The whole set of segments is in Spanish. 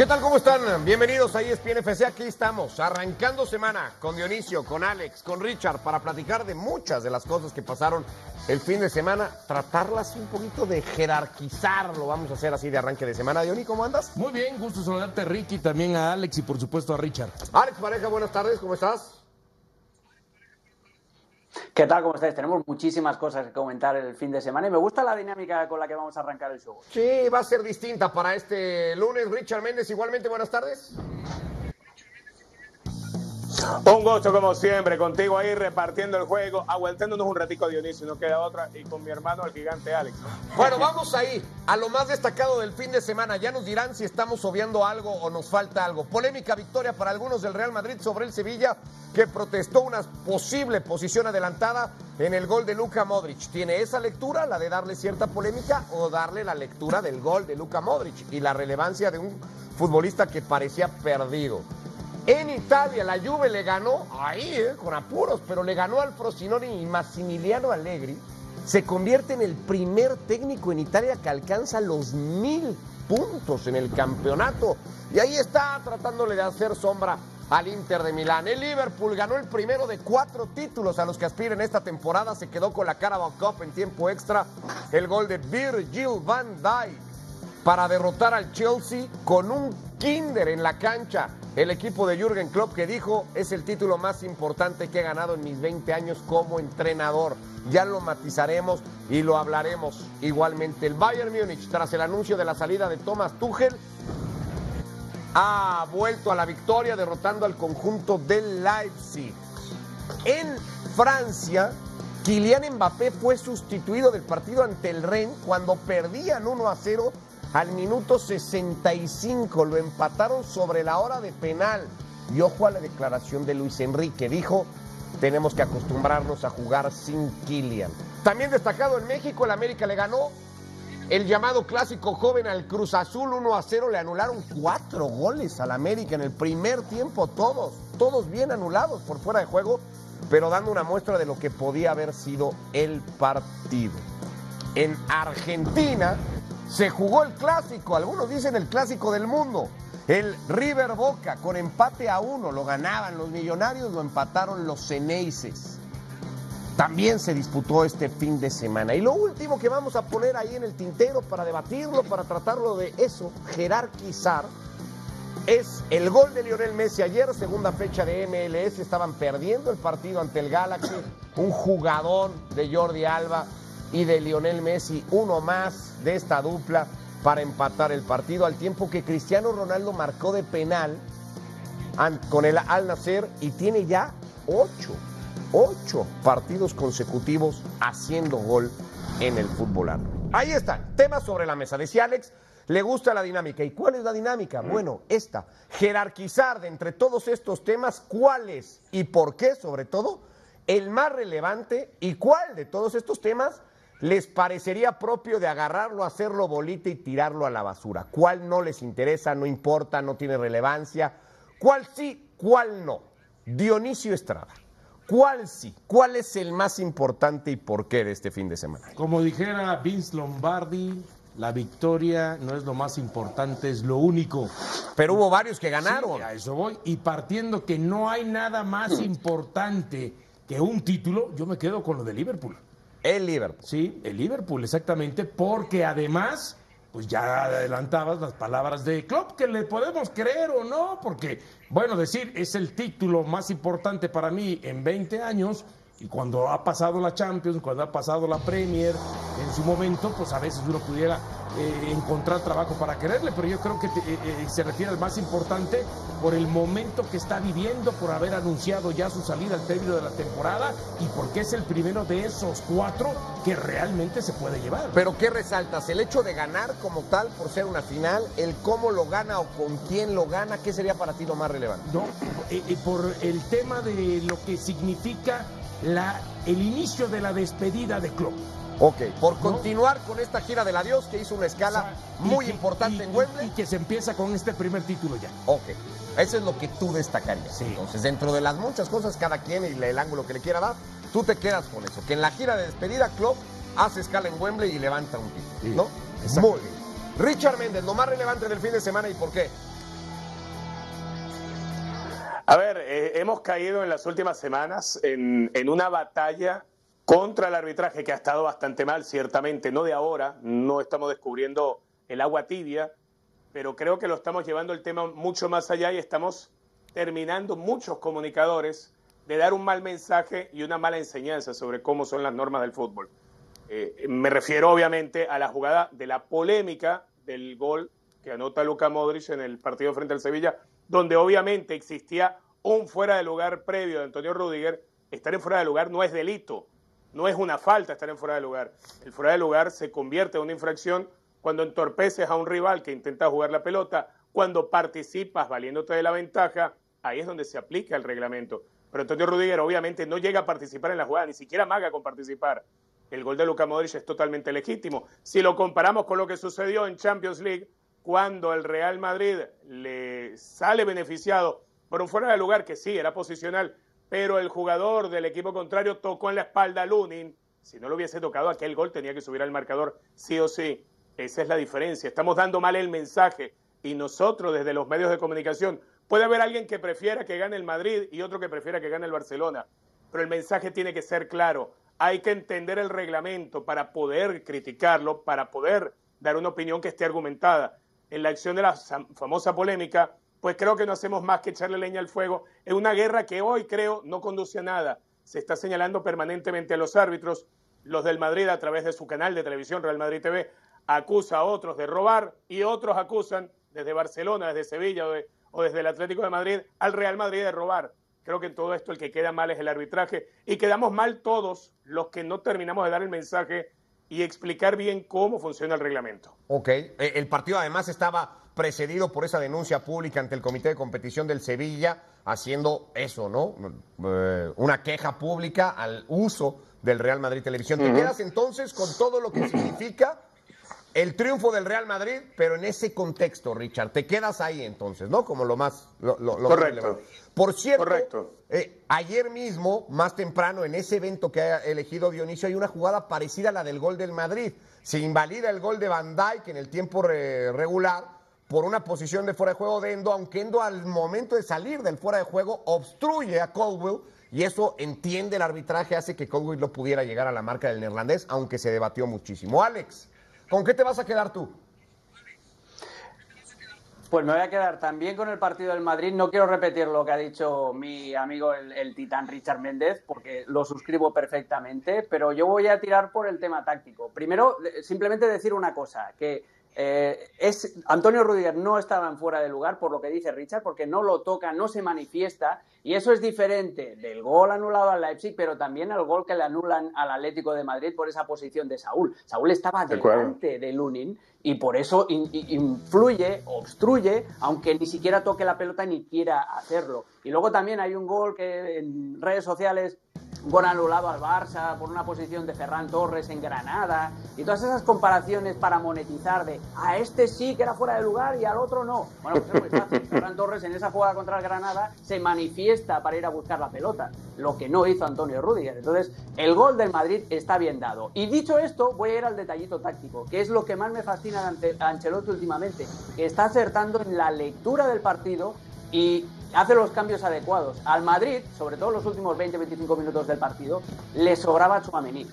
¿Qué tal? ¿Cómo están? Bienvenidos a ESPN FC. Aquí estamos, arrancando semana con Dionisio, con Alex, con Richard, para platicar de muchas de las cosas que pasaron el fin de semana, tratarlas un poquito de jerarquizar, lo vamos a hacer así de arranque de semana. Diony, ¿cómo andas? Muy bien, gusto saludarte Ricky, también a Alex y por supuesto a Richard. Alex Pareja, buenas tardes, ¿cómo estás? ¿Qué tal? ¿Cómo estáis? Tenemos muchísimas cosas que comentar el fin de semana y me gusta la dinámica con la que vamos a arrancar el show. Sí, va a ser distinta para este lunes. Richard Méndez, igualmente, buenas tardes. Un gusto como siempre, contigo ahí repartiendo el juego, aguantándonos un ratico Dionisio, no queda otra, y con mi hermano el gigante Alex. Bueno, vamos ahí a lo más destacado del fin de semana. Ya nos dirán si estamos obviando algo o nos falta algo. Polémica victoria para algunos del Real Madrid sobre el Sevilla, que protestó una posible posición adelantada en el gol de Luka Modric. ¿Tiene esa lectura, la de darle cierta polémica, o darle la lectura del gol de Luka Modric y la relevancia de un futbolista que parecía perdido? En Italia la Juve le ganó, ahí, eh, con apuros, pero le ganó al Frosinone y Massimiliano Allegri se convierte en el primer técnico en Italia que alcanza los mil puntos en el campeonato. Y ahí está tratándole de hacer sombra al Inter de Milán. El Liverpool ganó el primero de cuatro títulos a los que aspiran esta temporada. Se quedó con la Carabao Cup en tiempo extra. El gol de Virgil van Dijk para derrotar al Chelsea con un kinder en la cancha. El equipo de Jürgen Klopp que dijo es el título más importante que he ganado en mis 20 años como entrenador. Ya lo matizaremos y lo hablaremos igualmente. El Bayern Múnich, tras el anuncio de la salida de Thomas Tuchel, ha vuelto a la victoria derrotando al conjunto del Leipzig. En Francia, Kylian Mbappé fue sustituido del partido ante el Rennes cuando perdían 1 a 0 al minuto 65. Lo empataron sobre la hora de penal. Y ojo a la declaración de Luis Enrique. Dijo, tenemos que acostumbrarnos a jugar sin Kylian. También destacado en México, el América le ganó el llamado clásico joven al Cruz Azul 1 a 0. Le anularon cuatro goles al América en el primer tiempo. Todos, todos bien anulados por fuera de juego, pero dando una muestra de lo que podía haber sido el partido. En Argentina se jugó el clásico, algunos dicen el clásico del mundo. El River Boca con empate a uno, lo ganaban los millonarios, lo empataron los Ceneices. También se disputó este fin de semana. Y lo último que vamos a poner ahí en el tintero para debatirlo, para tratarlo de eso, jerarquizar, es el gol de Lionel Messi ayer, segunda fecha de MLS, estaban perdiendo el partido ante el Galaxy, un jugador de Jordi Alba y de Lionel Messi, uno más de esta dupla para empatar el partido, al tiempo que Cristiano Ronaldo marcó de penal con el Al Nacer y tiene ya ocho, ocho partidos consecutivos haciendo gol en el fútbol. Ahí están, temas sobre la mesa. Decía Alex, le gusta la dinámica. ¿Y cuál es la dinámica? Bueno, esta, jerarquizar de entre todos estos temas cuál es y por qué, sobre todo, el más relevante y cuál de todos estos temas les parecería propio de agarrarlo, hacerlo bolita y tirarlo a la basura. ¿Cuál no les interesa, no importa, no tiene relevancia? ¿Cuál sí, cuál no? Dionisio Estrada. ¿Cuál sí? ¿Cuál es el más importante y por qué de este fin de semana? Como dijera Vince Lombardi, la victoria no es lo más importante, es lo único. Pero hubo varios que ganaron. Sí, a eso voy. Y partiendo que no hay nada más importante que un título, yo me quedo con lo de Liverpool. El Liverpool. Sí, el Liverpool, exactamente, porque además, pues ya adelantabas las palabras de Klopp, que le podemos creer o no, porque, bueno, decir, es el título más importante para mí en 20 años, y cuando ha pasado la Champions, cuando ha pasado la Premier, en su momento, pues a veces uno pudiera eh, encontrar trabajo para quererle, pero yo creo que te, eh, eh, se refiere al más importante por el momento que está viviendo, por haber anunciado ya su salida al término de la temporada y porque es el primero de esos cuatro que realmente se puede llevar. Pero ¿qué resaltas? ¿El hecho de ganar como tal por ser una final? ¿El cómo lo gana o con quién lo gana? ¿Qué sería para ti lo más relevante? No, por el tema de lo que significa la, el inicio de la despedida de Klopp. Ok, por continuar con esta gira del adiós que hizo una escala O sea, muy y importante y- en Wembley. Y que se empieza con este primer título ya. Ok, eso es lo que tú destacarías. Sí. Entonces, dentro de las muchas cosas, cada quien y el ángulo que le quiera dar, tú te quedas con eso. Que en la gira de despedida, Klopp hace escala en Wembley y levanta un título. Sí, ¿No? exacto. Muy bien. Richard Méndez, lo más relevante del fin de semana y por qué. A ver, eh, hemos caído en las últimas semanas en, en una batalla contra el arbitraje que ha estado bastante mal, ciertamente, no de ahora, no estamos descubriendo el agua tibia, pero creo que lo estamos llevando el tema mucho más allá y estamos terminando muchos comunicadores de dar un mal mensaje y una mala enseñanza sobre cómo son las normas del fútbol. Eh, me refiero obviamente a la jugada de la polémica del gol que anota Luka Modric en el partido frente al Sevilla, donde obviamente existía un fuera de lugar previo de Antonio Rudiger. Estar en fuera de lugar no es delito, no es una falta estar en fuera de lugar. El fuera de lugar se convierte en una infracción cuando entorpeces a un rival que intenta jugar la pelota, cuando participas valiéndote de la ventaja, ahí es donde se aplica el reglamento. Pero Antonio Rudiger obviamente no llega a participar en la jugada, ni siquiera maga con participar. El gol de Luka Modric es totalmente legítimo. Si lo comparamos con lo que sucedió en Champions League, cuando el Real Madrid le sale beneficiado por un fuera de lugar que sí era posicional, pero el jugador del equipo contrario tocó en la espalda a Lunin. Si no lo hubiese tocado, aquel gol tenía que subir al marcador sí o sí. Esa es la diferencia. Estamos dando mal el mensaje y nosotros desde los medios de comunicación puede haber alguien que prefiera que gane el Madrid y otro que prefiera que gane el Barcelona, pero el mensaje tiene que ser claro. Hay que entender el reglamento para poder criticarlo, para poder dar una opinión que esté argumentada. En la acción de la famosa polémica, pues creo que no hacemos más que echarle leña al fuego en una guerra que hoy creo no conduce a nada. Se está señalando permanentemente a los árbitros, los del Madrid a través de su canal de televisión Real Madrid TV, acusa a otros de robar y otros acusan desde Barcelona, desde Sevilla o, desde el Atlético de Madrid al Real Madrid de robar. Creo que en todo esto el que queda mal es el arbitraje y quedamos mal todos los que no terminamos de dar el mensaje y explicar bien cómo funciona el reglamento. Ok, e, el partido además estaba precedido por esa denuncia pública ante el Comité de Competición del Sevilla, haciendo eso, ¿no? Eh, una queja pública al uso del Real Madrid Televisión. ¿Te quedas entonces con todo lo que significa el triunfo del Real Madrid, pero en ese contexto, Richard, te quedas ahí entonces, ¿no? Como lo más, lo, Correcto. Por cierto, eh, ayer mismo, más temprano, en ese evento que ha elegido Dionisio, hay una jugada parecida a la del gol del Madrid. Se invalida el gol de Van Dijk en el tiempo regular por una posición de fuera de juego de Endo, aunque Endo al momento de salir del fuera de juego obstruye a Colwell y eso entiende el arbitraje, hace que Colwell no pudiera llegar a la marca del neerlandés, aunque se debatió muchísimo. Alex. ¿Con qué te vas a quedar tú? Pues me voy a quedar también con el partido del Madrid. No quiero repetir lo que ha dicho mi amigo el, titán Richard Méndez, porque lo suscribo perfectamente, pero yo voy a tirar por el tema táctico. Primero, simplemente decir una cosa, que eh, es, Antonio Rudiger no estaba en fuera de lugar, por lo que dice Richard, porque no lo toca, no se manifiesta, y eso es diferente del gol anulado al Leipzig, pero también al gol que le anulan al Atlético de Madrid por esa posición de Saúl. Saúl estaba delante de Lunin y por eso influye, obstruye, aunque ni siquiera toque la pelota ni quiera hacerlo. Y luego también hay un gol que en redes sociales gol anulado al Barça por una posición de Ferran Torres en Granada y todas esas comparaciones para monetizar de a este sí que era fuera de lugar y al otro no. Bueno, pues es muy fácil. Ferran Torres en esa jugada contra el Granada se manifiesta para ir a buscar la pelota, lo que no hizo Antonio Rudiger. Entonces, el gol del Madrid está bien dado. Y dicho esto, voy a ir al detallito táctico, que es lo que más me fascina de Ancelotti últimamente, que está acertando en la lectura del partido y hace los cambios adecuados. Al Madrid, sobre todo en los últimos 20-25 minutos del partido, le sobraba Chuamení.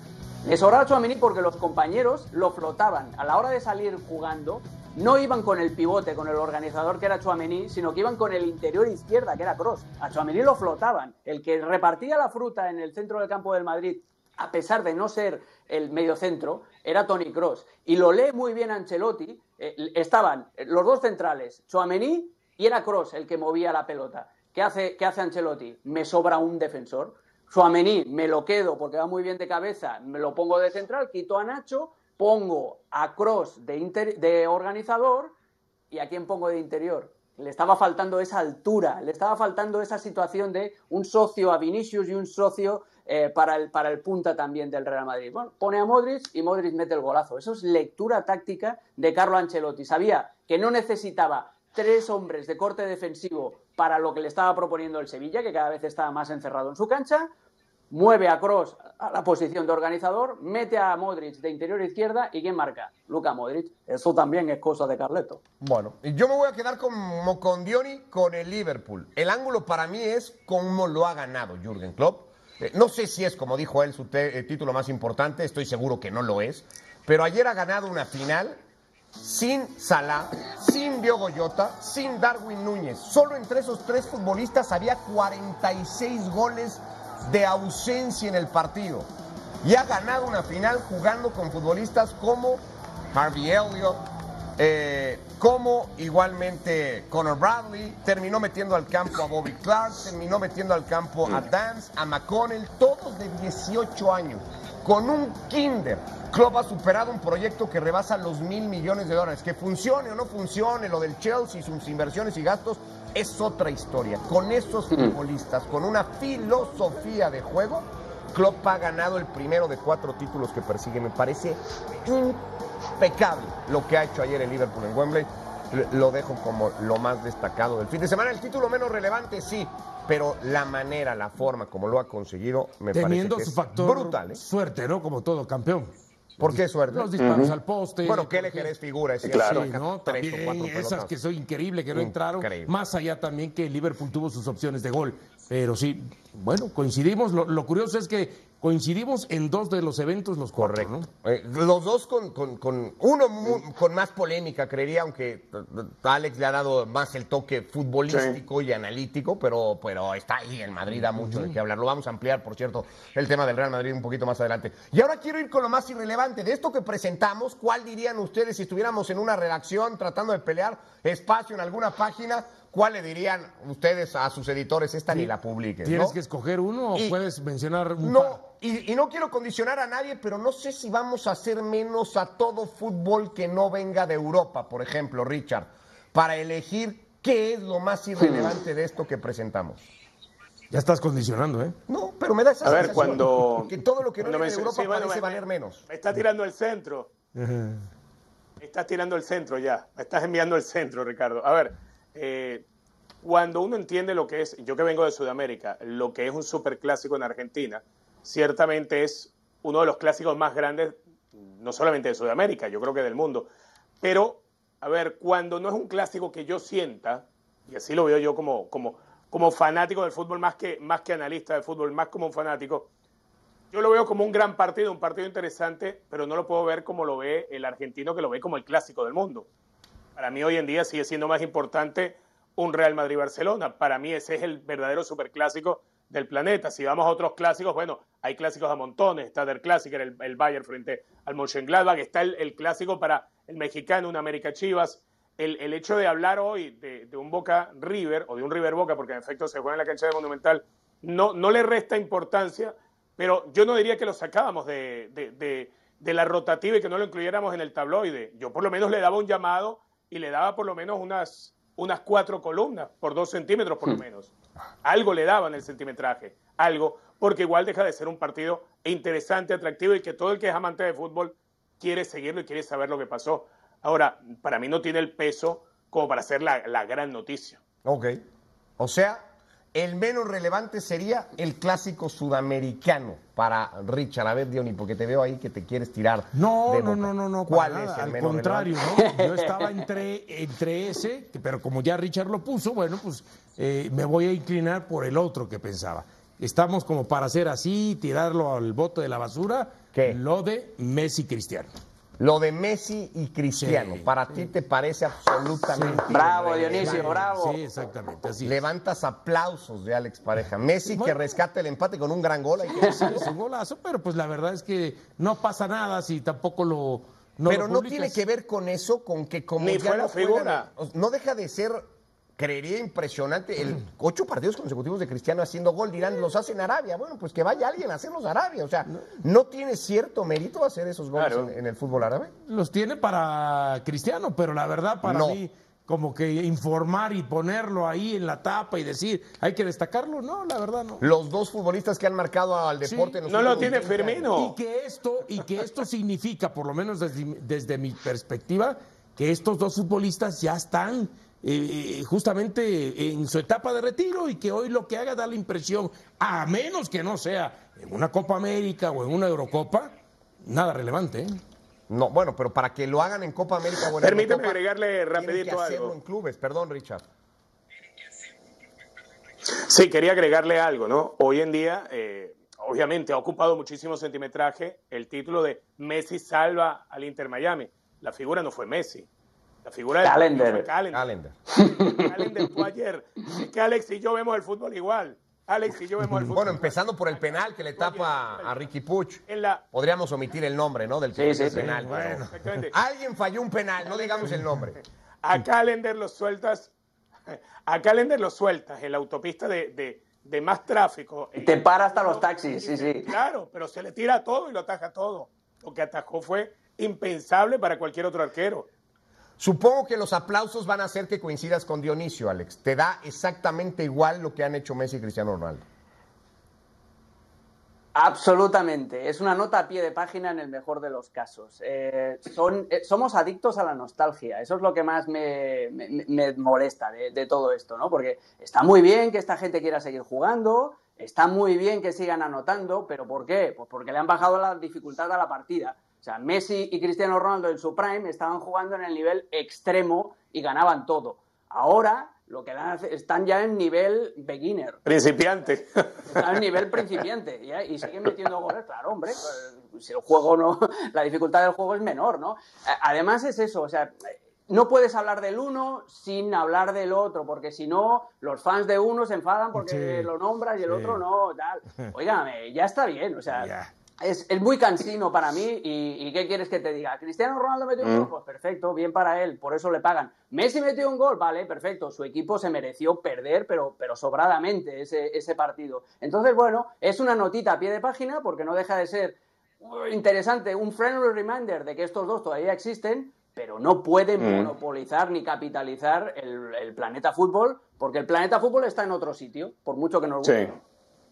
Le sobraba Chuamení porque los compañeros lo flotaban. A la hora de salir jugando, no iban con el pivote, con el organizador que era Chuamení, sino que iban con el interior izquierda, que era Cross. A Chuamení lo flotaban. El que repartía la fruta en el centro del campo del Madrid, a pesar de no ser el medio centro, era Tony Cross. Y lo lee muy bien Ancelotti. Eh, estaban los dos centrales, Chuamení y era Cross el que movía la pelota. ¿Qué hace, qué hace Ancelotti? Me sobra un defensor. Suamení me lo quedo porque va muy bien de cabeza, me lo pongo de central, quito a Nacho, pongo a Cross de, de organizador y a quién pongo de interior. Le estaba faltando esa altura, le estaba faltando esa situación de un socio a Vinicius y un socio eh, para, el, para el punta también del Real Madrid. Bueno, pone a Modric y Modric mete el golazo. Eso es lectura táctica de Carlo Ancelotti. Sabía que no necesitaba tres hombres de corte defensivo para lo que le estaba proponiendo el Sevilla, que cada vez estaba más encerrado en su cancha, mueve a Cross a la posición de organizador, mete a Modric de interior izquierda y ¿quién marca? Luca Modric. Eso también es cosa de Carleto. Bueno, yo me voy a quedar como con Dioni con el Liverpool. El ángulo para mí es cómo lo ha ganado Jürgen Klopp. Eh, no sé si es, como dijo él, su eh, título más importante, estoy seguro que no lo es, pero ayer ha ganado una final sin Salah, sin Diogo Jota, sin Darwin Núñez. Solo entre esos tres futbolistas había 46 goles de ausencia en el partido. Y ha ganado una final jugando con futbolistas como Harvey Elliott, eh, como igualmente Conor Bradley, terminó metiendo al campo a Bobby Clark, terminó metiendo al campo a Dance, a McConnell, todos de 18 años, con un kinder Klopp ha superado un proyecto que rebasa los mil millones de dólares. Que funcione o no funcione, lo del Chelsea, sus inversiones y gastos, es otra historia. Con esos futbolistas, con una filosofía de juego, Klopp ha ganado el primero de cuatro títulos que persigue. Me parece impecable lo que ha hecho ayer el Liverpool en Wembley. Lo dejo como lo más destacado del fin de semana. El título menos relevante, sí, pero la manera, la forma como lo ha conseguido, me Teniendo parece su factor brutal. ¿eh? Suerte, ¿no? Como todo campeón. ¿Por qué suerte? Los disparos al poste. Bueno, ¿qué le querés figura? Es Claro, sí, ¿no? tres o También cuatro esas que son increíbles, que no entraron. Increíble. Más allá también que Liverpool tuvo sus opciones de gol. Pero sí, bueno, coincidimos. Lo, lo curioso es que coincidimos en dos de los eventos, los cuatro, Correcto. ¿no? Eh, los dos con, con- con- uno mu- con más polémica, creería, aunque eh, Alex le ha dado más el toque futbolístico y analítico, pero, pero está ahí. El Madrid da mucho de qué hablar. Lo vamos a ampliar, por cierto, el tema del Real Madrid un poquito más adelante. Y ahora quiero ir con lo más irrelevante. De esto que presentamos, ¿cuál dirían ustedes si estuviéramos en una redacción tratando de pelear espacio en alguna página? ¿Cuál le dirían ustedes a sus editores? Esta ni la publiques. ¿Tienes ¿no? que escoger uno o Y- puedes mencionar un par? Y, y no quiero condicionar a nadie, pero no sé si vamos a hacer menos a todo fútbol que no venga de Europa, por ejemplo, Richard, para elegir qué es lo más irrelevante de esto que presentamos. Ya estás condicionando, ¿eh? No, pero me da esa A ver, cuando. que todo lo que no viene de me- Europa sí, bueno, parece me- valer menos. Me estás tirando el centro. Me estás tirando el centro ya. Me estás enviando el centro, Ricardo. A ver, eh, cuando uno entiende lo que es, yo que vengo de Sudamérica, lo que es un superclásico en Argentina, ciertamente es uno de los clásicos más grandes, no solamente de Sudamérica, yo creo que del mundo. Pero, a ver, cuando no es un clásico que yo sienta, y así lo veo yo como, como, como fanático del fútbol, más que, más que analista del fútbol, más como un fanático, yo lo veo como un gran partido, un partido interesante, pero no lo puedo ver como lo ve el argentino, que lo ve como el clásico del mundo. Para mí hoy en día sigue siendo más importante un Real Madrid-Barcelona. Para mí ese es el verdadero superclásico del planeta. Si vamos a otros clásicos, bueno, hay clásicos a montones. Está Der Clásico, el, el Bayern frente al Mönchengladbach. Está el, el clásico para el mexicano, un América Chivas. El, el hecho de hablar hoy de, de un Boca River o de un River Boca, porque en efecto se juega en la cancha de Monumental, no, no le resta importancia, pero yo no diría que lo sacábamos de, de- de- de la rotativa y que no lo incluyéramos en el tabloide. Yo por lo menos le daba un llamado y le daba por lo menos unas, unas cuatro columnas por dos centímetros por lo menos. Algo le daba en el centimetraje, algo, porque igual deja de ser un partido interesante, atractivo y que todo el que es amante de fútbol quiere seguirlo y quiere saber lo que pasó. Ahora, para mí no tiene el peso como para ser la, la gran noticia. Ok. O sea, el menos relevante sería el clásico sudamericano para Richard. A ver, Diony, porque te veo ahí que te quieres tirar. No, de no, no, no, no. ¿Cuál es el Al menos contrario, relevante? ¿no? Yo estaba entre, entre ese, pero como ya Richard lo puso, bueno, pues eh, me voy a inclinar por el otro que pensaba. Estamos como para hacer así, tirarlo al bote de la basura. ¿Qué? Lo de Messi Cristiano. Lo de Messi y Cristiano, Sí, para ti te parece absolutamente. Bravo, irrelevante. Dionisio, bravo. Sí, exactamente, así. Levantas aplausos de Alex Pareja. Messi que rescata el empate con un gran gol. Sí, es un golazo, pero pues la verdad es que no pasa nada si tampoco lo. No Pero lo no tiene que ver con eso, con que como Ni ya fue la no juegan- figura. no deja de ser, creería impresionante, el ocho partidos consecutivos de Cristiano haciendo gol, dirán, los hace en Arabia. Bueno, pues que vaya alguien a hacerlos Arabia. O sea, ¿no tiene cierto mérito hacer esos goles Claro. en, en el fútbol árabe? Los tiene para Cristiano, pero la verdad para No. mí, como que informar y ponerlo ahí en la tapa y decir, hay que destacarlo, no, la verdad no. Los dos futbolistas que han marcado al Sí. deporte en los No lo últimos tiene 20 años. Firmino. Y que esto, y que esto significa, por lo menos desde, desde mi perspectiva, que estos dos futbolistas ya están eh, justamente en su etapa de retiro y que hoy lo que haga da la impresión, a menos que no sea en una Copa América o en una Eurocopa, nada relevante. ¿eh? No, bueno, pero para que lo hagan en Copa América o en Permíteme Eurocopa, agregarle rapidito que hacerlo algo. en clubes. Perdón, Richard. Sí, quería agregarle algo, ¿no? Hoy en día, eh, obviamente, ha ocupado muchísimo centimetraje el título de Messi salva al Inter Miami. La figura no fue Messi. La figura del Calendar. fue Calendar. Calendar. Calendar fue ayer. Es que Alex y yo vemos el fútbol igual. Alex y yo vemos el fútbol Bueno, empezando por el penal que le tapa a Ricky Puch. Podríamos omitir el nombre, ¿no? Del que Sí, sí, sí. penal. Bueno. exactamente. Alguien falló un penal, no digamos el nombre. A Calendar lo sueltas, a Calendar lo sueltas en la autopista de, de- de más tráfico. Te para hasta los taxis, sí, sí. Claro, pero se le tira todo y lo ataja todo. Lo que atajó fue impensable para cualquier otro arquero. Supongo que los aplausos van a hacer que coincidas con Dionisio, Alex. Te da exactamente igual lo que han hecho Messi y Cristiano Ronaldo. Absolutamente. Es una nota a pie de página en el mejor de los casos. Eh, son, eh, somos adictos a la nostalgia. Eso es lo que más me, me- molesta de, de todo esto, ¿no? Porque está muy bien que esta gente quiera seguir jugando, está muy bien que sigan anotando, pero ¿por qué? Pues porque le han bajado la dificultad a la partida. O sea, Messi y Cristiano Ronaldo en su prime estaban jugando en el nivel extremo y ganaban todo. Ahora lo que dan- están ya en nivel beginner. Principiante. Está en nivel principiante ¿ya? y siguen metiendo goles, claro, hombre. pues, Si el juego no, la dificultad del juego es menor, ¿no? Además es eso, o sea, no puedes hablar del uno sin hablar del otro, porque si no, los fans de uno se enfadan porque Sí, lo nombras y el sí. otro no, tal. Óigame, ya está bien, o sea, Ya. Es, es muy cansino para mí y, y ¿qué quieres que te diga? ¿Cristiano Ronaldo metió un gol? Pues perfecto, bien para él, por eso le pagan. ¿Messi metió un gol? Vale, perfecto, su equipo se mereció perder, pero, pero sobradamente ese, ese partido. Entonces, bueno, es una notita a pie de página porque no deja de ser uh, interesante, un friendly reminder de que estos dos todavía existen, pero no pueden monopolizar ni capitalizar el, el planeta fútbol, porque el planeta fútbol está en otro sitio, por mucho que nos guste. Sí.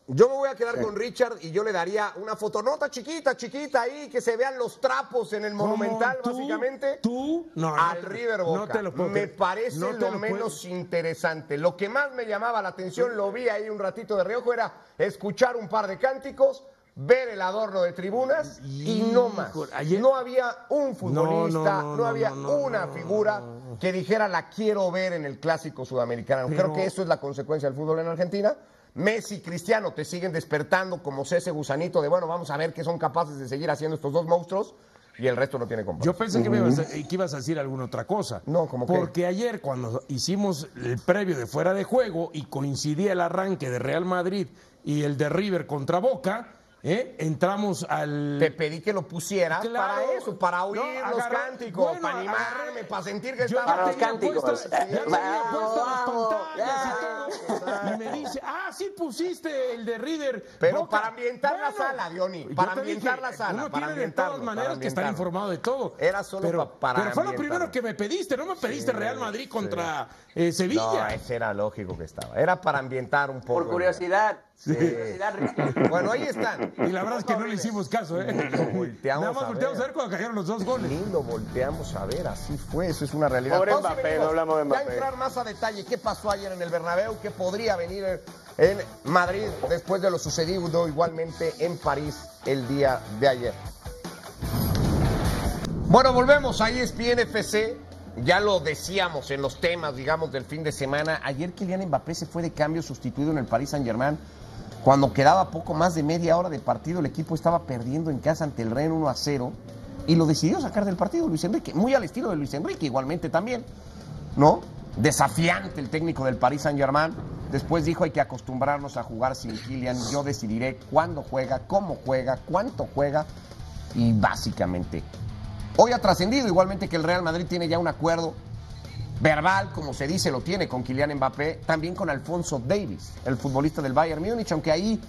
Yo me voy a quedar con Richard y yo le daría una fotonota chiquita, chiquita ahí, que se vean los trapos en el Monumental, Tú, básicamente. Tú, no, no al te- River Boca. No te lo puedo me parece No lo lo menos interesante. Lo que más me llamaba la atención, lo vi ahí un ratito de reojo, era escuchar un par de cánticos, ver el adorno de tribunas y no más. Ayer- No había un futbolista, no, no, no, había no, no, una no, figura que dijera la quiero ver en el clásico sudamericano. Pero- Creo que eso es la consecuencia del fútbol en Argentina. Messi, Cristiano, te siguen despertando como ese gusanito de, bueno, vamos a ver qué son capaces de seguir haciendo estos dos monstruos y el resto no tiene comparación. Yo pensé que, me ibas a, que ibas a decir alguna otra cosa. No, ¿cómo qué? Porque ayer cuando hicimos el previo de fuera de juego y coincidía el arranque de Real Madrid y el de River contra Boca, ¿eh? entramos al... Te pedí que lo pusieras Claro. para eso, para No, oír los cánticos, bueno, para animarme, para sentir que estaba... Para los cánticos. puestas- ya tenía Vamos, puestas las vamos, pantallas y ya. todo. Y me dice, ah, sí pusiste el de River. Pero Boca". para ambientar la sala, Diony, para ambientar dije, la sala, Uno para tiene de todas maneras que estar informado de todo. Era solo pero, pa- para Pero fue lo primero que me pediste, no me pediste Real Madrid contra eh, Sevilla. No, ese era lógico que estaba. Era para ambientar un poco. Por curiosidad, por curiosidad, Ricky. Bueno, ahí están. Y la verdad es que no le hicimos caso, ¿eh? Volteamos Nada más a volteamos a ver. ver cuando cayeron los dos goles. Ni lo volteamos a ver, así fue, eso es una realidad. Pobre y Mbappé, venimos. no hablamos de Ya Mbappé. entrar más a detalle qué pasó ayer en el Bernabéu, qué podría venir en Madrid después de lo sucedido igualmente en París el día de ayer. Bueno, volvemos a ESPN FC. Ya lo decíamos en los temas, digamos, del fin de semana. Ayer Kylian Mbappé se fue de cambio sustituido en el Paris Saint-Germain. Cuando quedaba poco más de media hora de partido, el equipo estaba perdiendo en casa ante el Rennes 1 a 0 y lo decidió sacar del partido Luis Enrique, muy al estilo de Luis Enrique, igualmente también, ¿no? Desafiante el técnico del Paris Saint-Germain. Después dijo hay que acostumbrarnos a jugar sin Kylian. Yo decidiré cuándo juega, cómo juega, cuánto juega y básicamente. Hoy ha trascendido igualmente que el Real Madrid tiene ya un acuerdo verbal, como se dice, lo tiene con Kylian Mbappé, también con Alfonso Davis, el futbolista del Bayern Múnich, aunque ahí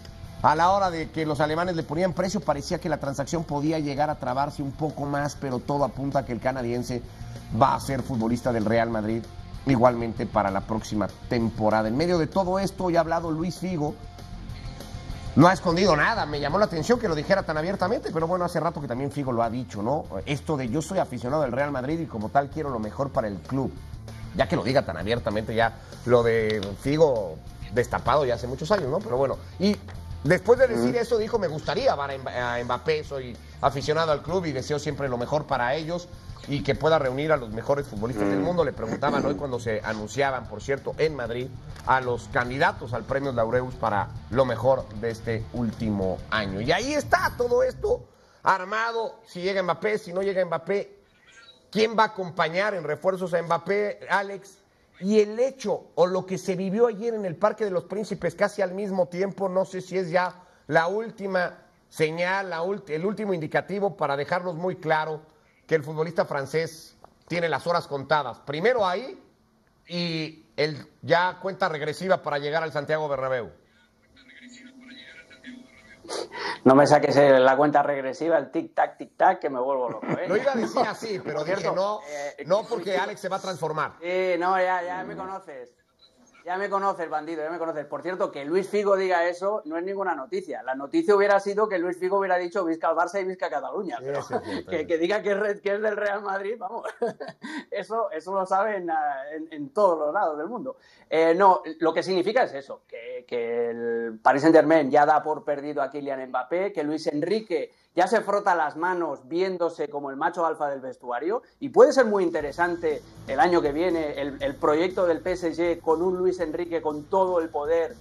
a la hora de que los alemanes le ponían precio parecía que la transacción podía llegar a trabarse un poco más, pero todo apunta a que el canadiense va a ser futbolista del Real Madrid igualmente para la próxima temporada. En medio de todo esto, hoy ha hablado Luis Figo, no ha escondido nada, me llamó la atención que lo dijera tan abiertamente, pero bueno, hace rato que también Figo lo ha dicho, ¿no? Esto de yo soy aficionado del Real Madrid y como tal quiero lo mejor para el club. Ya que lo diga tan abiertamente, ya lo de Figo destapado ya hace muchos años, ¿no? Pero bueno, y después de decir eso dijo, me gustaría a Mbappé, soy aficionado al club y deseo siempre lo mejor para ellos y que pueda reunir a los mejores futbolistas del mundo. Le preguntaban hoy cuando se anunciaban, por cierto, en Madrid, a los candidatos al premio Laureus para lo mejor de este último año. Y ahí está todo esto armado, si llega Mbappé, si no llega Mbappé, ¿quién va a acompañar en refuerzos a Mbappé, Alex? Y el hecho o lo que se vivió ayer en el Parque de los Príncipes casi al mismo tiempo, no sé si es ya la última señal, el último indicativo para dejarnos muy claro que el futbolista francés tiene las horas contadas. Primero ahí y el ya cuenta regresiva para llegar al Santiago Bernabéu. No me saques la cuenta regresiva, el tic-tac, tic-tac, que me vuelvo loco. ¿eh? Lo iba a decir así, pero dije no, eh, no porque Alex se va a transformar. Sí, no, ya, ya me conoces. Ya me conoces, bandido, ya me conoces. Por cierto, que Luis Figo diga eso no es ninguna noticia. La noticia hubiera sido que Luis Figo hubiera dicho Vizca al Barça y Vizca Cataluña. que, diga que es, que es, del Real Madrid, vamos. eso, eso lo saben en, todos los lados del mundo. Eh, no, lo que significa es eso, que, que el Paris Saint-Germain ya da por perdido a Kylian Mbappé, que Luis Enrique ya se frota las manos viéndose como el macho alfa del vestuario y puede ser muy interesante el año que viene el, proyecto del PSG con un Luis Enrique con todo el poder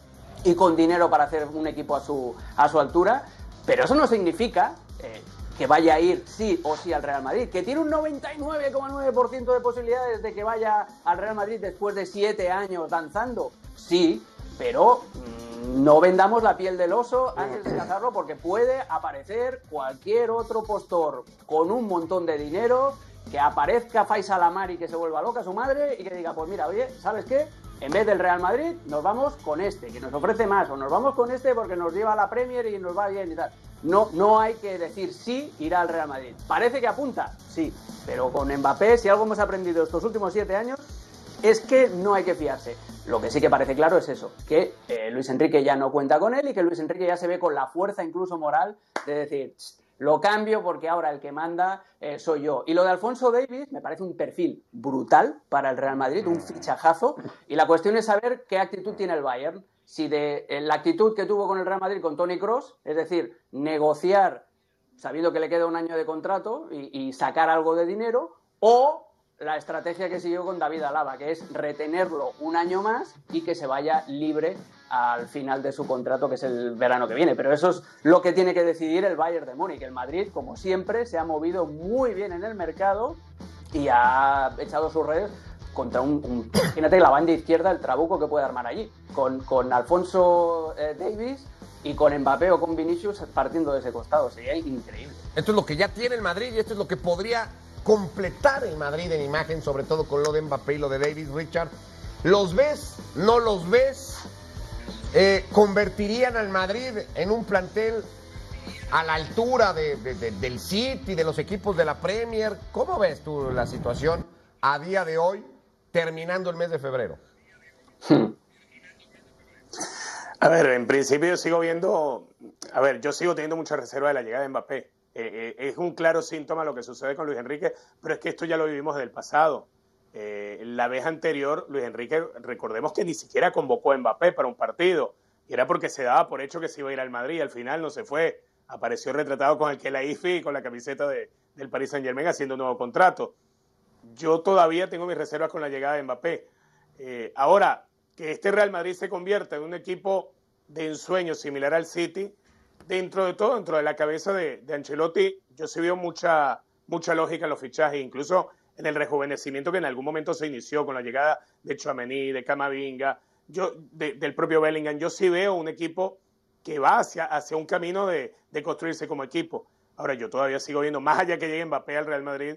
y con dinero para hacer un equipo a su, a su altura, pero eso no significa eh, que vaya a ir sí o sí al Real Madrid, que tiene un 99,9% de posibilidades de que vaya al Real Madrid después de siete años danzando, sí, pero mm, no vendamos la piel del oso antes de cazarlo porque puede aparecer cualquier otro postor con un montón de dinero, que aparezca Faisal Amari que se vuelva loca su madre y que diga, pues mira, oye, ¿sabes qué? En vez del Real Madrid, nos vamos con este, que nos ofrece más, o nos vamos con este porque nos lleva a la Premier y nos va bien y tal. No, no hay que decir sí, irá al Real Madrid. Parece que apunta, sí, pero con Mbappé, si algo hemos aprendido estos últimos siete años, es que no hay que fiarse. Lo que sí que parece claro es eso, que eh, Luis Enrique ya no cuenta con él y que Luis Enrique ya se ve con la fuerza incluso moral de decir, lo cambio porque ahora el que manda eh, soy yo. Y lo de Alfonso Davis me parece un perfil brutal para el Real Madrid, un fichajazo. Y la cuestión es saber qué actitud tiene el Bayern. Si de eh, la actitud que tuvo con el Real Madrid con Tony Cross, es decir, negociar sabiendo que le queda un año de contrato y sacar algo de dinero, o la estrategia que siguió con David Alaba, que es retenerlo un año más y que se vaya libre al final de su contrato, que es el verano que viene. Pero eso es lo que tiene que decidir el Bayern de Múnich. El Madrid, como siempre, se ha movido muy bien en el mercado y ha echado sus redes contra un, imagínate la banda izquierda, el trabuco que puede armar allí, con, con Alfonso eh, Davis y con Mbappé o con Vinicius partiendo de ese costado. Sería increíble. Esto es lo que ya tiene el Madrid y esto es lo que podría completar el Madrid en imagen, sobre todo con lo de Mbappé y lo de David Richard. ¿Los ves? ¿No los ves? Eh, ¿Convertirían al Madrid en un plantel a la altura del City, de los equipos de la Premier? ¿Cómo ves tú la situación a día de hoy, terminando el mes de febrero? A ver, en principio sigo viendo, a ver, yo sigo teniendo mucha reserva de la llegada de Mbappé. Eh, eh, es un claro síntoma lo que sucede con Luis Enrique, pero es que esto ya lo vivimos del pasado. Eh, la vez anterior, Luis Enrique, recordemos que ni siquiera convocó a Mbappé para un partido, y era porque se daba por hecho que se iba a ir al Madrid, al final no se fue, apareció retratado con el que la IFI y con la camiseta de, del Paris Saint Germain haciendo un nuevo contrato. Yo todavía tengo mis reservas con la llegada de Mbappé. ahora, que este Real Madrid se convierta en un equipo de ensueño similar al City, dentro de todo, dentro de la cabeza de, Ancelotti, yo sí veo mucha, mucha lógica en los fichajes, incluso en el rejuvenecimiento que en algún momento se inició con la llegada de Chouameni, de Camavinga, yo, del propio Bellingham. Yo sí veo un equipo que va hacia, hacia un camino de, de, construirse como equipo. Ahora, yo todavía sigo viendo, más allá que llegue Mbappé al Real Madrid,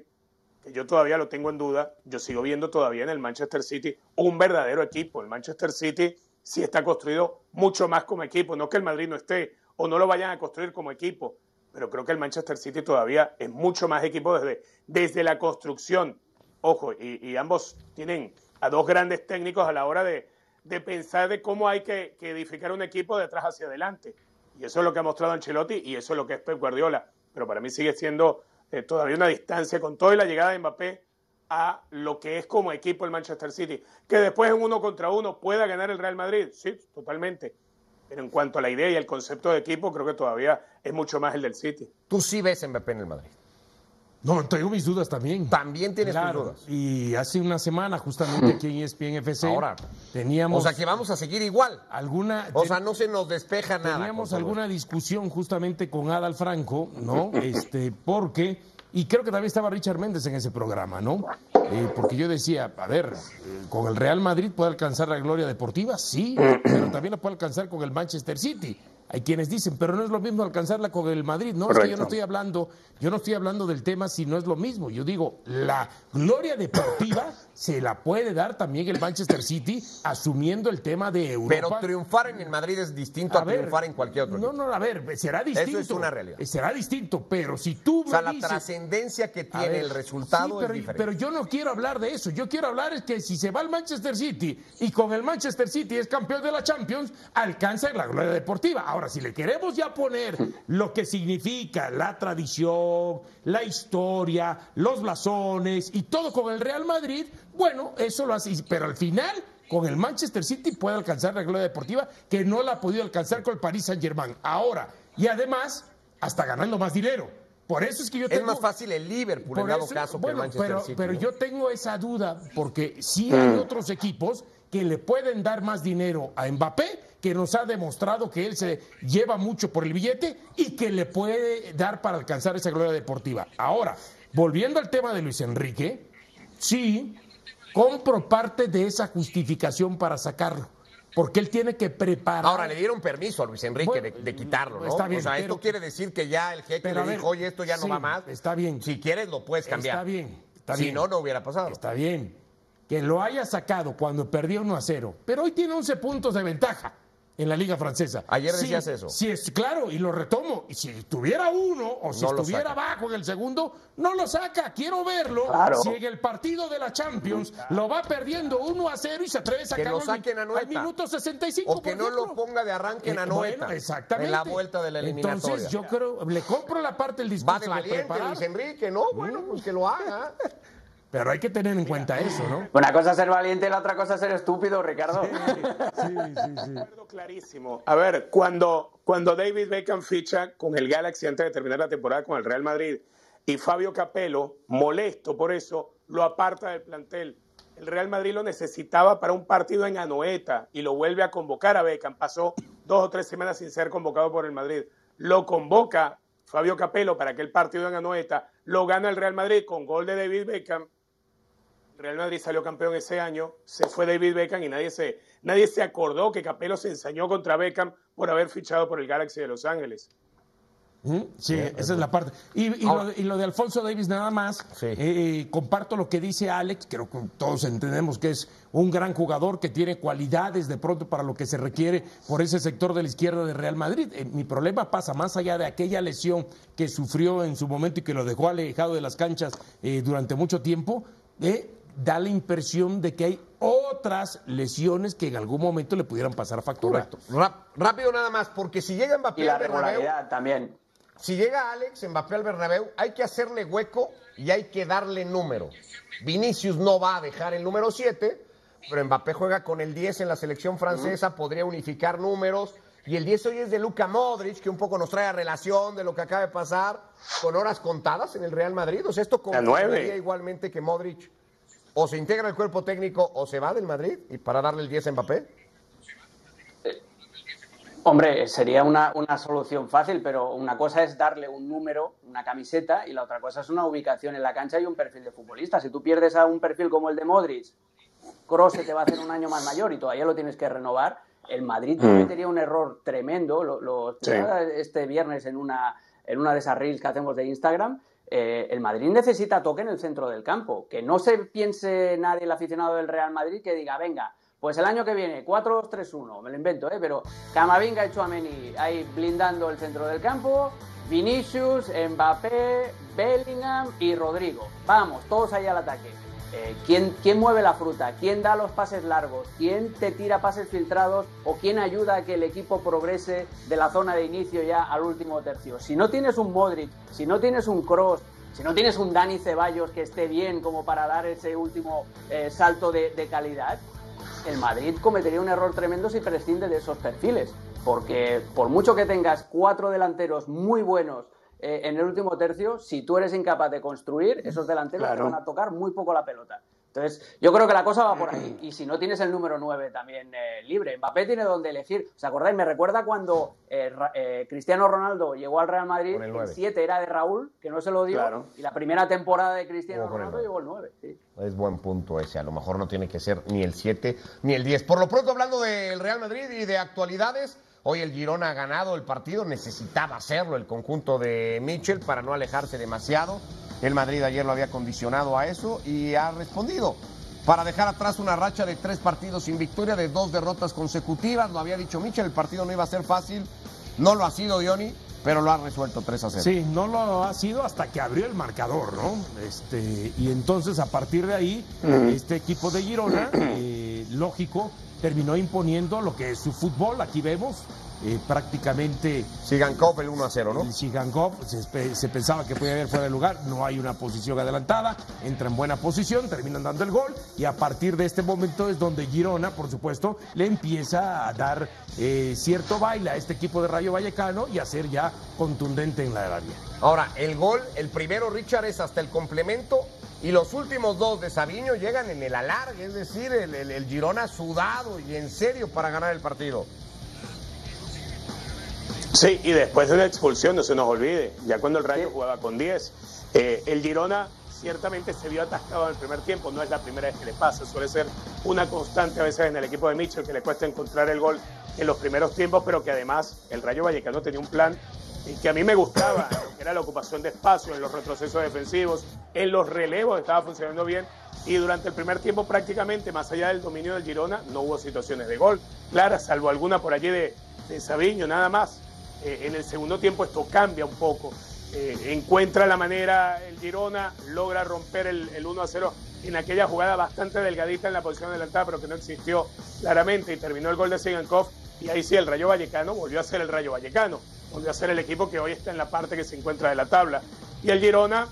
que yo todavía lo tengo en duda, yo sigo viendo todavía en el Manchester City un verdadero equipo. El Manchester City sí está construido mucho más como equipo, no que el Madrid no esté, o no lo vayan a construir como equipo. Pero creo que el Manchester City todavía es mucho más equipo desde, desde la construcción. Ojo, y, ambos tienen a dos grandes técnicos a la hora de, pensar de cómo hay que, edificar un equipo de atrás hacia adelante. Y eso es lo que ha mostrado Ancelotti y eso es lo que es Pep Guardiola. Pero para mí sigue siendo eh, todavía una distancia con toda la llegada de Mbappé. a lo que es como equipo el Manchester City. Que después en uno contra uno pueda ganar el Real Madrid, sí, totalmente. Pero en cuanto a la idea y el concepto de equipo, creo que todavía es mucho más el del City. Tú sí ves Mbappé en el Madrid. No, tengo mis dudas también. También tienes tus Claro, dudas. y hace una semana, justamente aquí en ESPN FC, Ahora, teníamos O sea que vamos a seguir igual. alguna. O sea, no se nos despeja nada. Teníamos alguna discusión justamente con Adal Franco, ¿no? Este, porque, y creo que también estaba Richard Méndez en ese programa, ¿no? Eh, porque yo decía, a ver, eh, con el Real Madrid puede alcanzar la gloria deportiva, sí, pero también la puede alcanzar con el Manchester City. Hay quienes dicen, pero no es lo mismo alcanzarla con el Madrid. No, es que yo Correcto. no estoy hablando, yo no estoy hablando del tema si no es lo mismo. Yo digo, la gloria deportiva se la puede dar también el Manchester City asumiendo el tema de Europa. Pero triunfar en el Madrid es distinto a, ver, triunfar en cualquier otro No, no, a ver, será distinto. es una realidad. Será distinto, pero si tú O sea, la trascendencia que tiene ver, el resultado sí, pero, es diferente. pero yo no quiero hablar de eso. Yo quiero hablar es que si se va al Manchester City y con el Manchester City es campeón de la Champions, alcanza la gloria deportiva. Ahora, si le queremos ya poner lo que significa la tradición, la historia, los blasones y todo con el Real Madrid, bueno, eso lo hace. Pero al final, con el Manchester City puede alcanzar la gloria deportiva que no la ha podido alcanzar con el Paris Saint Germain. Ahora, y además, hasta ganando más dinero. Por eso es que yo es tengo... más fácil el Liverpool en dado eso, caso bueno, Manchester pero, City. pero ¿no? yo tengo esa duda porque sí hay otros equipos que le pueden dar más dinero a Mbappé, que nos ha demostrado que él se lleva mucho por el billete y que le puede dar para alcanzar esa gloria deportiva. Ahora, volviendo al tema de Luis Enrique, sí, compro parte de esa justificación para sacarlo, porque él tiene que preparar. Ahora le dieron permiso a Luis Enrique Bueno, de, de quitarlo, ¿no? está bien, o sea, pero- esto quiere decir que ya el Pero le dijo, oye, esto ya no sí, va más. está bien. Si quieres, lo puedes cambiar. Está bien, está si bien. no, no hubiera pasado. Está bien. Que lo haya sacado cuando perdió 1 a 0. Pero hoy tiene 11 puntos de ventaja en la Liga Francesa. Ayer Sí, decías eso. Sí, es claro, y lo retomo. Y si tuviera uno o si No lo estuviera abajo en el segundo, no lo saca. Quiero verlo. Claro. Si en el partido de la Champions lo va perdiendo 1 a 0 y se atreve a sacarlo lo saquen a al minuto 65. O que por no lo ejemplo. ponga de arranque en Eh, Anoeta. bueno, exactamente. En la vuelta de la eliminatoria. Entonces, yo creo, le compro la parte del discurso Va de valiente Luis Enrique, ¿no? Bueno, pues que lo haga. pero hay que tener en cuenta eso, ¿no? Una cosa es ser valiente y la otra cosa es ser estúpido, Ricardo. acuerdo clarísimo. A ver, cuando, cuando David Beckham ficha con el Galaxy antes de terminar la temporada con el Real Madrid y Fabio Capello, molesto por eso, lo aparta del plantel. El Real Madrid lo necesitaba para un partido en Anoeta y lo vuelve a convocar a Beckham. Pasó dos o tres semanas sin ser convocado por el Madrid. Lo convoca Fabio Capello para aquel partido en Anoeta. Lo gana el Real Madrid con gol de David Beckham. Real Madrid salió campeón ese año, se fue David Beckham y nadie se, nadie se acordó que Capello se ensañó contra Beckham por haber fichado por el Galaxy de Los Ángeles. Sí, esa es la parte. Y, y lo, de- y lo de Alfonso Davis nada más, Sí. eh, eh, comparto lo que dice Alex, creo que todos entendemos que es un gran jugador que tiene cualidades de pronto para lo que se requiere por ese sector de la izquierda de Real Madrid. Eh, mi problema pasa más allá de aquella lesión que sufrió en su momento y que lo dejó alejado de las canchas eh, durante mucho tiempo, eh, da la impresión de que hay otras lesiones que en algún momento le pudieran pasar factura. Rápido nada más, porque si llega Mbappé Y la al Bernabéu, regularidad también. si llega Alex Mbappé al Bernabéu, hay que hacerle hueco y hay que darle número. Vinicius no va a dejar el número 7, pero Mbappé juega con el 10 en la selección francesa, podría unificar números. Y el 10 hoy es de Luka Modric, que un poco nos trae a relación de lo que acaba de pasar, con horas contadas en el Real Madrid. O sea, esto confirmaría igualmente que Modric o se integra al cuerpo técnico o se va del Madrid y para darle el 10 a Mbappé. Hombre, sería una, una solución fácil, pero una cosa es darle un número, una camiseta, y la otra cosa es una ubicación en la cancha y un perfil de futbolista. Si tú pierdes a un perfil como el de Modric, Kroos se te va a hacer un año más mayor y todavía lo tienes que renovar. El Madrid cometería un error tremendo. Lo, lo Sí. explicaba este viernes en una, en una de esas reels que hacemos de Instagram. Eh, el Madrid necesita toque en el centro del campo. Que no se piense nadie, el aficionado del Real Madrid, que diga, venga, pues el año que viene, 4-2-3-1, me lo invento, ¿eh? pero Camavinga y Chouameni ahí blindando el centro del campo, Vinicius, Mbappé, Bellingham y Rodrigo. Vamos, todos ahí al ataque. Eh, ¿quién, ¿Quién mueve la fruta? ¿Quién da los pases largos? ¿Quién te tira pases filtrados? ¿O quién ayuda a que el equipo progrese de la zona de inicio ya al último tercio? Si no tienes un Modric, si no tienes un Cross, si no tienes un Dani Ceballos que esté bien como para dar ese último eh, salto de, de calidad, el Madrid cometería un error tremendo si prescinde de esos perfiles. Porque por mucho que tengas cuatro delanteros muy buenos eh, en el último tercio, si tú eres incapaz de construir, esos delanteros te van a tocar muy poco la pelota. Entonces, yo creo que la cosa va por ahí. Y si no tienes el número 9 también eh, libre, Mbappé tiene donde elegir. ¿Os acordáis? Me recuerda cuando eh, eh, Cristiano Ronaldo llegó al Real Madrid, el el nueve. 7 era de Raúl, que no se lo dio, Claro. y la primera temporada de Cristiano con el Ronaldo llegó el 9. sí. Es buen punto ese. A lo mejor no tiene que ser ni el 7 ni el 10. Por lo pronto, hablando del Real Madrid y de actualidades, hoy el Girona ha ganado el partido. Necesitaba hacerlo el conjunto de Mitchell para no alejarse demasiado. El Madrid ayer lo había condicionado a eso y ha respondido. Para dejar atrás una racha de tres partidos sin victoria, de dos derrotas consecutivas. Lo había dicho Mitchell, el partido no iba a ser fácil. No lo ha sido, Diony, pero lo ha resuelto 3 a 0. Sí, no lo ha sido hasta que abrió el marcador, ¿no? Este, y entonces a partir de ahí, este equipo de Girona, eh, lógico, terminó imponiendo lo que es su fútbol. Aquí vemos eh, prácticamente Sigankov el 1 a 0, ¿no? el Shigankov se, se pensaba que podía haber fuera de lugar, no hay una posición adelantada, entra en buena posición, terminan dando el gol y a partir de este momento es donde Girona, por supuesto, le empieza a dar eh, cierto baile a este equipo de Rayo Vallecano y a ser ya contundente en la área. Ahora, el gol, el primero, Richard, es hasta el complemento y los últimos dos de Sabiño llegan en el alargue, es decir, el, Girona sudado y en serio para ganar el partido. Sí, y después de una expulsión, no se nos olvide, ya cuando el Rayo jugaba con 10, eh, el Girona ciertamente se vio atascado en el primer tiempo, no es la primera vez que le pasa, suele ser una constante a veces en el equipo de Mitchell que le cuesta encontrar el gol en los primeros tiempos, pero que además el Rayo Vallecano tenía un plan eh, que a mí me gustaba, era la ocupación de espacio, en los retrocesos defensivos, en los relevos estaba funcionando bien y durante el primer tiempo prácticamente, más allá del dominio del Girona, no hubo situaciones de gol claras, salvo alguna por allí de, de Sabiño, nada más. Eh, en el segundo tiempo esto cambia un poco. Eh, encuentra la manera el Girona, logra romper el, el 1 a 0 en aquella jugada bastante delgadita en la posición adelantada, pero que no existió claramente y terminó el gol de Sigankov. Y ahí sí, el Rayo Vallecano volvió a ser el Rayo Vallecano, volvió a ser el equipo que hoy está en la parte que se encuentra de la tabla. Y el Girona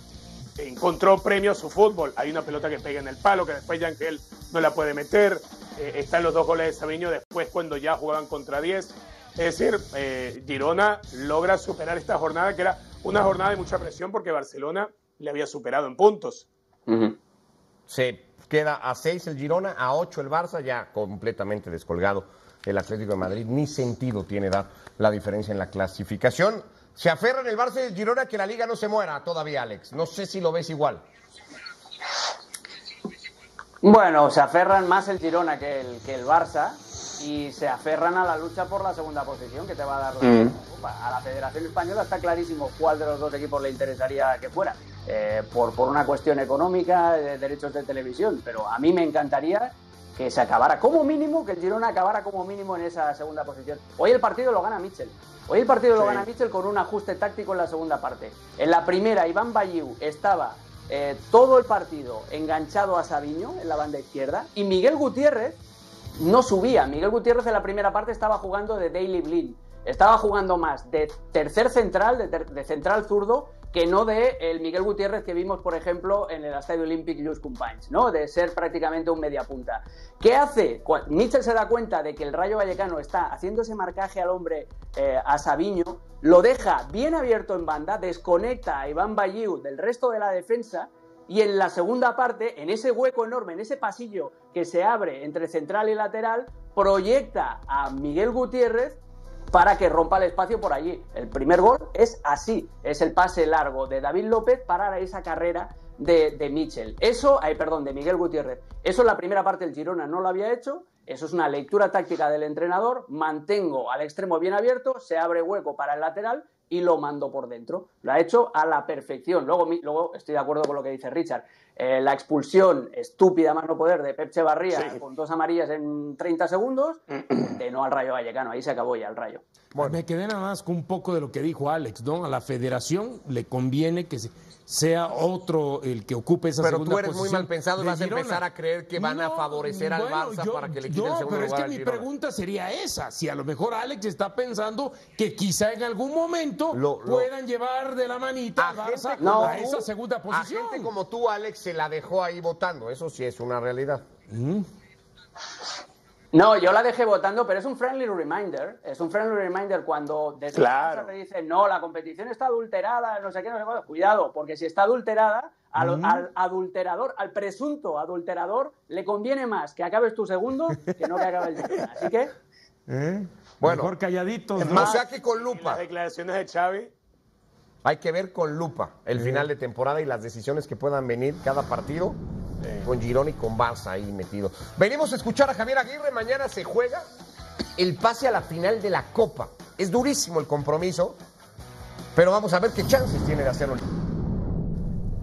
encontró premio a su fútbol. Hay una pelota que pega en el palo, que después Yangel no la puede meter. Eh, están los dos goles de Sabiño después cuando ya jugaban contra 10. Es decir, eh, Girona logra superar esta jornada, que era una jornada de mucha presión porque Barcelona le había superado en puntos. Se queda a 6 el Girona, a 8 el Barça, ya completamente descolgado el Atlético de Madrid. Ni sentido tiene dar la diferencia en la clasificación. Se aferran el Barça y el Girona que la liga no se muera todavía, Alex. No sé si lo ves igual. Bueno, se aferran más el Girona que el, que el Barça y se aferran a la lucha por la segunda posición que te va a dar la Mm. Copa. A la Federación Española está clarísimo cuál de los dos equipos le interesaría que fuera, eh, por, por una cuestión económica, de derechos de televisión, pero a mí me encantaría que se acabara como mínimo, que el Girona acabara como mínimo en esa segunda posición. Hoy el partido lo gana Mitchell. Hoy el partido lo gana Mitchell con un ajuste táctico en la segunda parte. En la primera, Iván Bayiu estaba eh, todo el partido enganchado a Sabiño en la banda izquierda y Miguel Gutiérrez no subía. Miguel Gutiérrez en la primera parte estaba jugando de Daily Blind. Estaba jugando más de tercer central, de, ter- de central zurdo, que no de el Miguel Gutiérrez que vimos, por ejemplo, en el Estadio Olympic Lluís Companys, ¿no? De ser prácticamente un mediapunta. ¿Qué hace? Se da cuenta de que el Rayo Vallecano está haciendo ese marcaje al hombre eh, a Sabiño, lo deja bien abierto en banda, desconecta a Iván Bayiu del resto de la defensa y en la segunda parte, en ese hueco enorme, en ese pasillo que se abre entre central y lateral, proyecta a Miguel Gutiérrez para que rompa el espacio por allí. El primer gol es así, es el pase largo de David López para esa carrera de, de. Eso, ay, perdón, de Miguel Gutiérrez. Eso en la primera parte el Girona no lo había hecho. Eso es una lectura táctica del entrenador. Mantengo al extremo bien abierto, se abre hueco para el lateral y lo mando por dentro. Lo ha hecho a la perfección. Luego, luego estoy de acuerdo con lo que dice Richard. Eh, la expulsión estúpida más no poder de Pep Barría con dos amarillas en 30 segundos, de no al Rayo Vallecano, ahí se acabó ya el Rayo. Bueno. Me quedé nada más con un poco de lo que dijo Alex, ¿no? A la federación le conviene que sea otro el que ocupe esa pero segunda posición. Pero tú eres muy mal pensado y vas a empezar a creer que van a favorecer al Barça para que le quiten el segundo pero es que mi pregunta sería esa, si a lo mejor Alex está pensando que quizá en algún momento puedan llevar de la manita a Barça a esa segunda posición. A gente como tú, Alex, se la dejó ahí votando, eso sí es una realidad. Mm. No, yo la dejé votando, pero es un friendly reminder. Es un friendly reminder cuando desde claro. la dicen, no, la competición está adulterada, no sé qué, no sé qué. Cuidado, porque si está adulterada, al, adulterador, al presunto adulterador, le conviene más que acabes tu segundo que no que acabe el. Así que. ¿Eh? Bueno, mejor calladitos. ¿no? O sea que con lupa. Las declaraciones de Xavi. Hay que ver con lupa el final de temporada y las decisiones que puedan venir cada partido con Girón y con Barça ahí metido. Venimos a escuchar a Javier Aguirre. Mañana se juega el pase a la final de la Copa. Es durísimo el compromiso, pero vamos a ver qué chances tiene de hacerlo.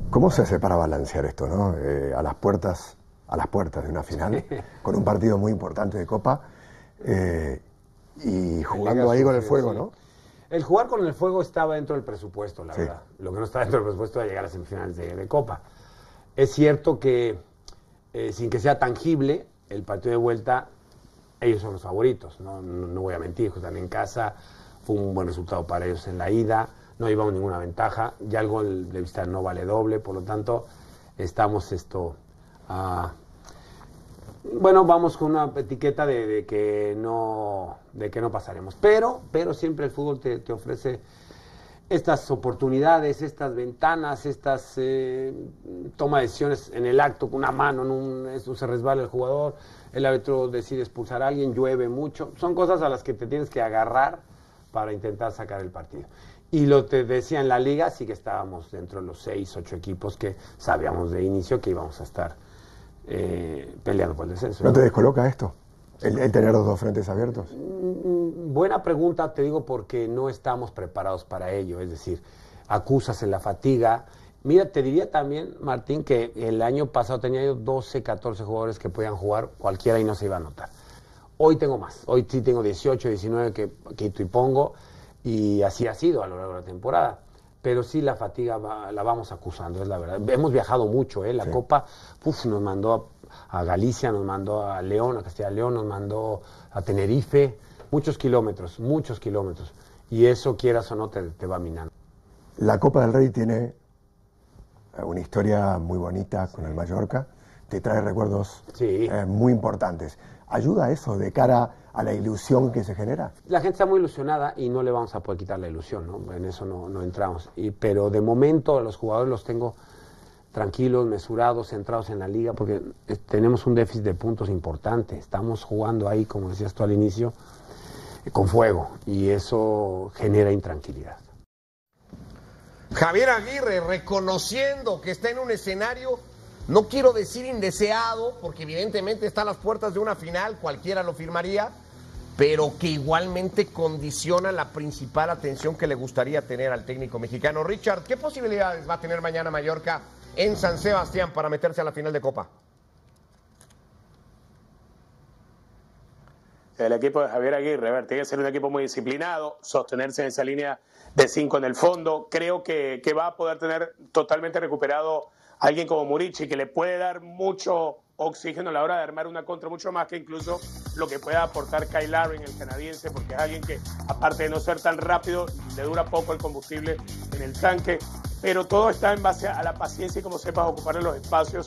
¿Cómo se hace para balancear esto, no? Eh, a las puertas, a las puertas de una final, con un partido muy importante de Copa eh, y jugando ahí con el fuego, ¿no? El jugar con el fuego estaba dentro del presupuesto, la verdad. Lo que no estaba dentro del presupuesto era llegar a semifinales de Copa. Es cierto que, eh, sin que sea tangible, el partido de vuelta, ellos son los favoritos, no, voy a mentir, están en casa, fue un buen resultado para ellos en la ida, no llevamos ninguna ventaja, ya el gol de vista no vale doble, por lo tanto, estamos esto... Ah, bueno, vamos con una etiqueta de, que no de que no pasaremos, pero pero siempre el fútbol te, ofrece estas oportunidades, estas ventanas, estas eh, toma de decisiones en el acto, con una mano, en un, eso se resbala el jugador, el árbitro decide expulsar a alguien, llueve mucho, son cosas a las que te tienes que agarrar para intentar sacar el partido. Y lo te decía en la liga, sí que estábamos dentro de los seis, ocho equipos que sabíamos de inicio que íbamos a estar eh, peleando por el descenso. ¿No te descoloca esto? El, tener los dos frentes abiertos. Mm, buena pregunta, te digo, porque no estamos preparados para ello. Es decir, acusas en la fatiga. Mira, te diría también, Martín, que el año pasado tenía yo 12, 14 jugadores que podían jugar cualquiera y no se iba a notar. Hoy tengo más. Hoy sí tengo 18, 19 que quito y pongo. Y así ha sido a lo largo de la temporada. Pero sí la fatiga la vamos acusando, es la verdad. Hemos viajado mucho, ¿eh? La Copa uf, nos mandó a a Galicia, nos mandó a León, a Castilla y León, nos mandó a Tenerife, muchos kilómetros, muchos kilómetros. Y eso, quieras o no, te, va minando. La Copa del Rey tiene una historia muy bonita con el Mallorca, te trae recuerdos eh, muy importantes. ¿Ayuda eso de cara a la ilusión que se genera? La gente está muy ilusionada y no le vamos a poder quitar la ilusión, ¿no? en eso no, no entramos. Y, pero de momento los jugadores los tengo tranquilos, mesurados, centrados en la liga, porque tenemos un déficit de puntos importante. Estamos jugando ahí, como decías tú al inicio, con fuego y eso genera intranquilidad. Javier Aguirre reconociendo que está en un escenario, no quiero decir indeseado, porque evidentemente está a las puertas de una final, cualquiera lo firmaría, pero que igualmente condiciona la principal atención que le gustaría tener al técnico mexicano. Richard, ¿qué posibilidades va a tener mañana Mallorca en San Sebastián para meterse a la final de Copa? El equipo de Javier Aguirre, a ver, tiene que ser un equipo muy disciplinado, sostenerse en esa línea de cinco en el fondo. Creo que, va a poder tener totalmente recuperado a alguien como Murici, que le puede dar mucho oxígeno a la hora de armar una contra, mucho más que incluso lo que pueda aportar Kyle Larry, el canadiense, porque es alguien que, aparte de no ser tan rápido, le dura poco el combustible en el tanque pero todo está en base a la paciencia y cómo sepas ocupar los espacios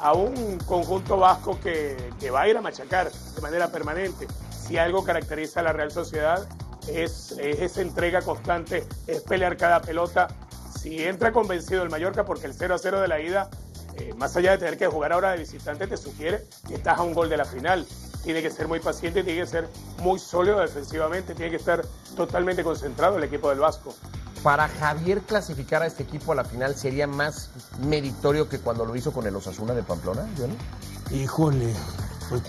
a un conjunto vasco que, va a ir a machacar de manera permanente. Si algo caracteriza a la Real Sociedad es, esa entrega constante, es pelear cada pelota. Si entra convencido el Mallorca, porque el 0 a 0 de la ida, eh, más allá de tener que jugar ahora de visitante, te sugiere que estás a un gol de la final. Tiene que ser muy paciente, tiene que ser muy sólido defensivamente, tiene que estar totalmente concentrado el equipo del Vasco para Javier clasificar a este equipo a la final sería más meritorio que cuando lo hizo con el Osasuna de Pamplona, Híjole, pues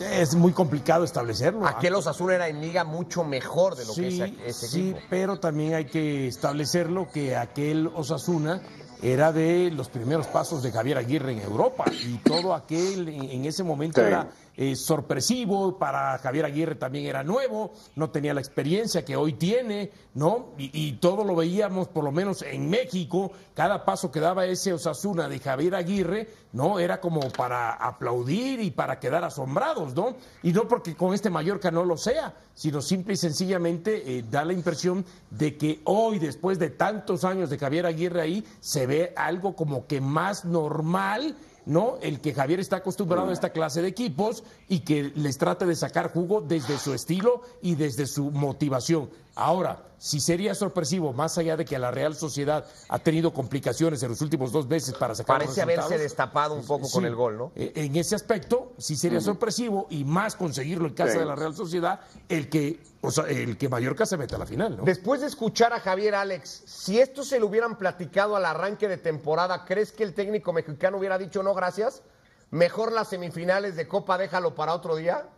es muy complicado establecerlo. Aquel Osasuna era en liga mucho mejor de lo que es ese sí, equipo. Sí, pero también hay que establecerlo que aquel Osasuna era de los primeros pasos de Javier Aguirre en Europa y todo aquel en ese momento era eh, sorpresivo, para Javier Aguirre también era nuevo, no tenía la experiencia que hoy tiene, ¿no? Y, todo lo veíamos, por lo menos en México, cada paso que daba ese Osasuna de Javier Aguirre, ¿no? Era como para aplaudir y para quedar asombrados, ¿no? Y no porque con este Mallorca no lo sea, sino simple y sencillamente eh, da la impresión de que hoy, después de tantos años de Javier Aguirre ahí, se ve algo como que más normal ¿no? El que Javier está acostumbrado a esta clase de equipos y que les trate de sacar jugo desde su estilo y desde su motivación. Ahora, si sería sorpresivo, más allá de que la Real Sociedad ha tenido complicaciones en los últimos dos meses para sacar Parece haberse destapado un poco con el gol, ¿no? Eh, en ese aspecto, sí sería sorpresivo y más conseguirlo en casa de la Real Sociedad, el que, o sea, el que Mallorca se meta a la final, ¿no? Después de escuchar a Javier Alex, si esto se lo hubieran platicado al arranque de temporada, ¿crees que el técnico mexicano hubiera dicho no, gracias? Mejor las semifinales de Copa, déjalo para otro día.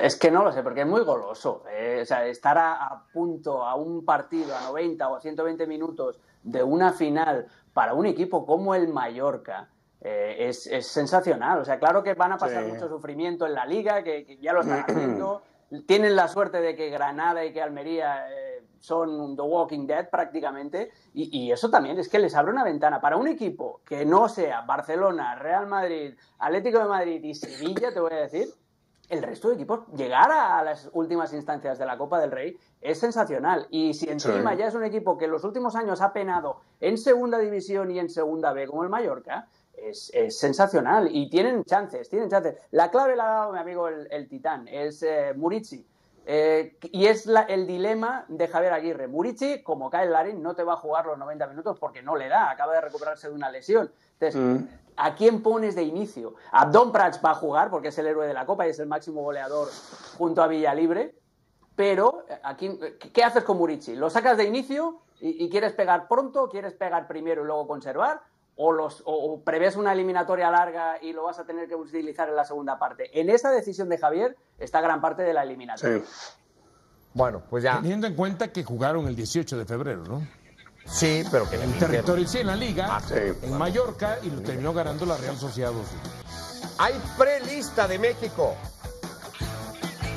Es que no lo sé, porque es muy goloso. Eh, o sea, estar a, punto a un partido, a 90 o a 120 minutos de una final para un equipo como el Mallorca, eh, es, sensacional. O sea, claro que van a pasar mucho sufrimiento en la liga, que, ya lo están haciendo. Tienen la suerte de que Granada y que Almería eh, son The Walking Dead prácticamente. Y, y, eso también es que les abre una ventana para un equipo que no sea Barcelona, Real Madrid, Atlético de Madrid y Sevilla, te voy a decir el resto de equipos llegar a las últimas instancias de la Copa del Rey es sensacional. Y si encima ya es un equipo que en los últimos años ha penado en segunda división y en segunda B como el Mallorca, es, sensacional. Y tienen chances, tienen chances. La clave la ha dado mi amigo el, Titán, es eh, Murici. Eh, y es el dilema de Javier Aguirre. Murici, como cae el Larín, no te va a jugar los 90 minutos porque no le da, acaba de recuperarse de una lesión. Entonces, mm. ¿A quién pones de inicio? Abdon Prats va a jugar porque es el héroe de la Copa y es el máximo goleador junto a Villalibre. Pero, ¿qué haces con Murici? ¿Lo sacas de inicio y, quieres pegar pronto? ¿Quieres pegar primero y luego conservar? O, los, o, prevés una eliminatoria larga y lo vas a tener que utilizar en la segunda parte. En esa decisión de Javier está gran parte de la eliminatoria. Bueno, pues ya. Teniendo en cuenta que jugaron el 18 de febrero, ¿no? Sí, pero que en el territorio, sí, en la liga, ah, en Mallorca, y lo terminó ganando la Real Sociedad Hay prelista de México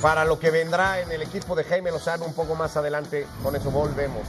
para lo que vendrá en el equipo de Jaime Lozano un poco más adelante. Con eso volvemos.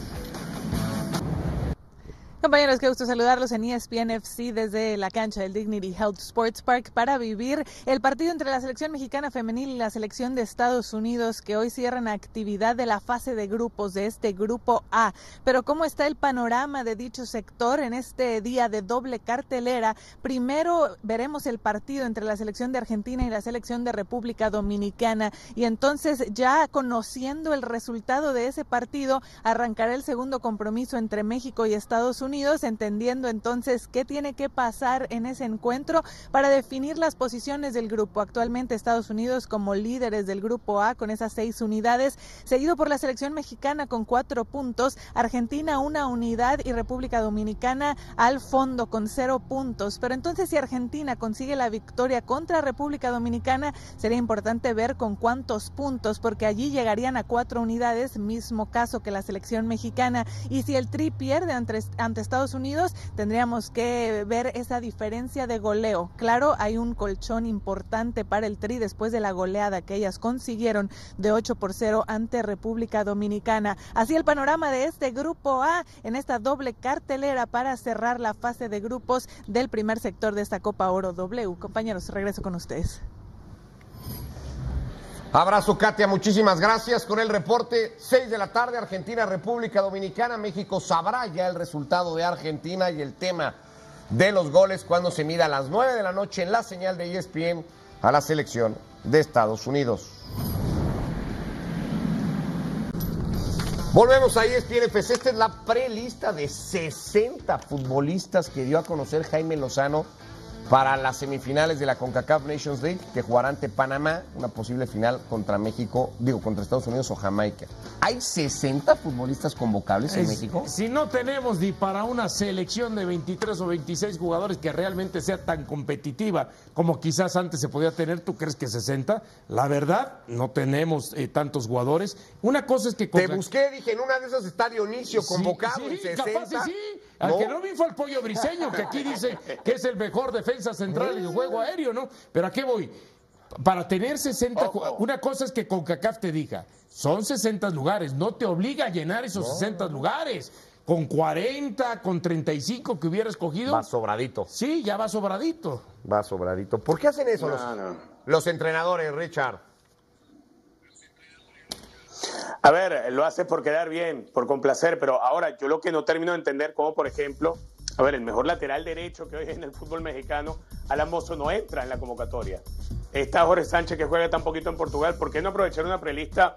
Compañeros, qué gusto saludarlos en ESPN FC desde la cancha del Dignity Health Sports Park para vivir el partido entre la selección mexicana femenil y la selección de Estados Unidos que hoy cierran actividad de la fase de grupos de este grupo A. Pero ¿cómo está el panorama de dicho sector en este día de doble cartelera? Primero veremos el partido entre la selección de Argentina y la selección de República Dominicana y entonces ya conociendo el resultado de ese partido arrancará el segundo compromiso entre México y Estados Unidos Unidos, entendiendo entonces qué tiene que pasar en ese encuentro para definir las posiciones del grupo. Actualmente Estados Unidos como líderes del grupo A con esas seis unidades, seguido por la selección mexicana con cuatro puntos, Argentina una unidad y República Dominicana al fondo con cero puntos. Pero entonces si Argentina consigue la victoria contra República Dominicana, sería importante ver con cuántos puntos, porque allí llegarían a cuatro unidades, mismo caso que la selección mexicana. Y si el Tri pierde ante, Estados Unidos, tendríamos que ver esa diferencia de goleo. Claro, hay un colchón importante para el Tri después de la goleada que ellas consiguieron de 8 por 0 ante República Dominicana. Así el panorama de este grupo A en esta doble cartelera para cerrar la fase de grupos del primer sector de esta Copa Oro W. Compañeros, regreso con ustedes. Abrazo, Katia, muchísimas gracias con el reporte. 6 de la tarde, Argentina, República Dominicana. México sabrá ya el resultado de Argentina y el tema de los goles cuando se mira a las 9 de la noche en la señal de ESPN a la selección de Estados Unidos. Volvemos a ESPN FC. Esta es la prelista de 60 futbolistas que dio a conocer Jaime Lozano para las semifinales de la CONCACAF Nations League que jugará ante Panamá, una posible final contra México, digo, contra Estados Unidos o Jamaica. ¿Hay 60 futbolistas convocables en Es- México? Si no tenemos ni para una selección de 23 o 26 jugadores que realmente sea tan competitiva como quizás antes se podía tener, ¿tú crees que 60? La verdad, no tenemos eh, tantos jugadores. Una cosa es que... Te busqué, dije, en una de esas está Dionisio convocado sí, en 60. capaz y sí. Al No. que no vi fue el pollo briseño, que aquí dice que es el mejor defensa central en el juego aéreo, ¿no? Pero ¿a qué voy? Para tener 60, ju- una cosa es que CONCACAF te diga, son 60 lugares, no te obliga a llenar esos 60 lugares. Con 40, con 35 que hubiera escogido, Va sobradito, sí, ya va sobradito. va sobradito. ¿Por qué hacen eso los, No, no. los entrenadores, Richard? A ver, lo hace por quedar bien, por complacer, pero ahora yo lo que no termino de entender, como por ejemplo, a ver, el mejor lateral derecho que hoy hay en el fútbol mexicano, Alan Mozo, no entra en la convocatoria. Está Jorge Sánchez que juega tan poquito en Portugal, ¿por qué no aprovechar una prelista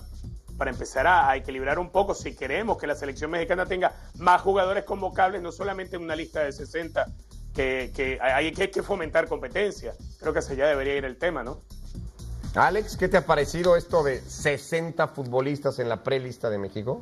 para empezar a, a equilibrar un poco si queremos que la selección mexicana tenga más jugadores convocables, no solamente en una lista de 60, que, que hay, que hay que fomentar competencia? Creo que hacia allá debería ir el tema, ¿no? Alex, ¿qué te ha parecido esto de 60 futbolistas en la prelista de México?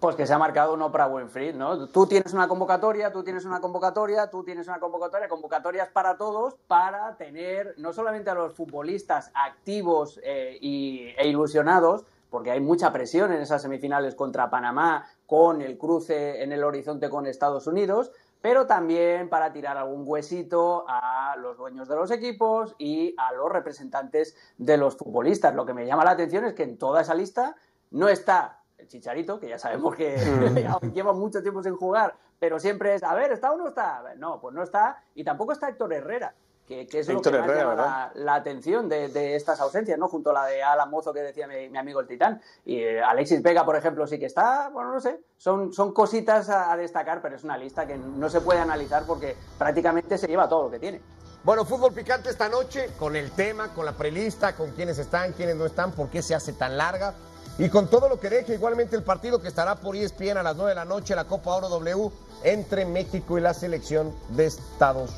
Pues que se ha marcado uno para Winfried, ¿no? Tú tienes una convocatoria, tú tienes una convocatoria, tú tienes una convocatoria, convocatorias para todos, para tener no solamente a los futbolistas activos eh, y- e ilusionados, porque hay mucha presión en esas semifinales contra Panamá, con el cruce en el horizonte con Estados Unidos, pero también para tirar algún huesito a los dueños de los equipos y a los representantes de los futbolistas. Lo que me llama la atención es que en toda esa lista no está el Chicharito, que ya sabemos que lleva mucho tiempo sin jugar, pero siempre es, a ver, ¿está o no está? No, pues no está. Y tampoco está Héctor Herrera, que, que es Héctor lo que más Herrera, llama ¿verdad? la, la atención de, de estas ausencias, ¿no? Junto a la de Alan Mozo que decía mi, mi amigo el Titán. Y eh, Alexis Vega, por ejemplo, sí que está, bueno, no sé, son, son cositas a, a destacar, pero es una lista que no se puede analizar porque prácticamente se lleva todo lo que tiene. Bueno, fútbol picante esta noche con el tema, con la prelista, con quiénes están, quiénes no están, por qué se hace tan larga y con todo lo que deje igualmente el partido que estará por ESPN a las 9 de la noche, la Copa Oro W entre México y la selección de Estados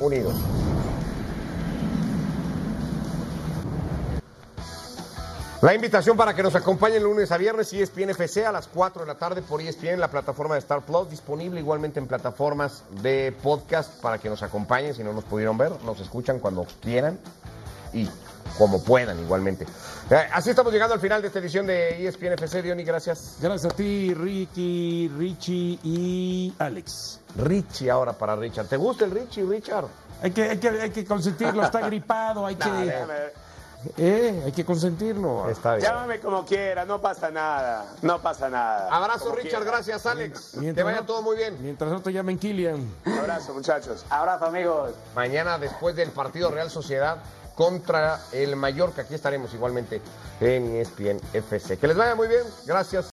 Unidos. La invitación para que nos acompañen lunes a viernes E ESPN FC a las 4 de la tarde por ESPN, la plataforma de Star Plus, disponible igualmente en plataformas de podcast para que nos acompañen si no nos pudieron ver, nos escuchan cuando quieran y como puedan igualmente. Eh, Así estamos llegando al final de esta edición de ESPN FC, Diony, gracias. Gracias a ti, Ricky, Richie y Alex. Richie ahora para Richard. ¿Te gusta el Richie, Richard? Hay que, hay que, hay que consentirlo, está gripado, hay que, eh, hay que consentirlo. Está bien. Llámame como quiera, no pasa nada, no pasa nada. Abrazo, Como Richard, quiera. gracias, Alex. Que Mientras vaya no- todo muy bien. Mientras no te llamen Kilian. Abrazo, muchachos. Abrazo, amigos. Mañana, después del partido Real Sociedad contra el Mallorca, aquí estaremos igualmente en ESPN FC. Que les vaya muy bien. Gracias.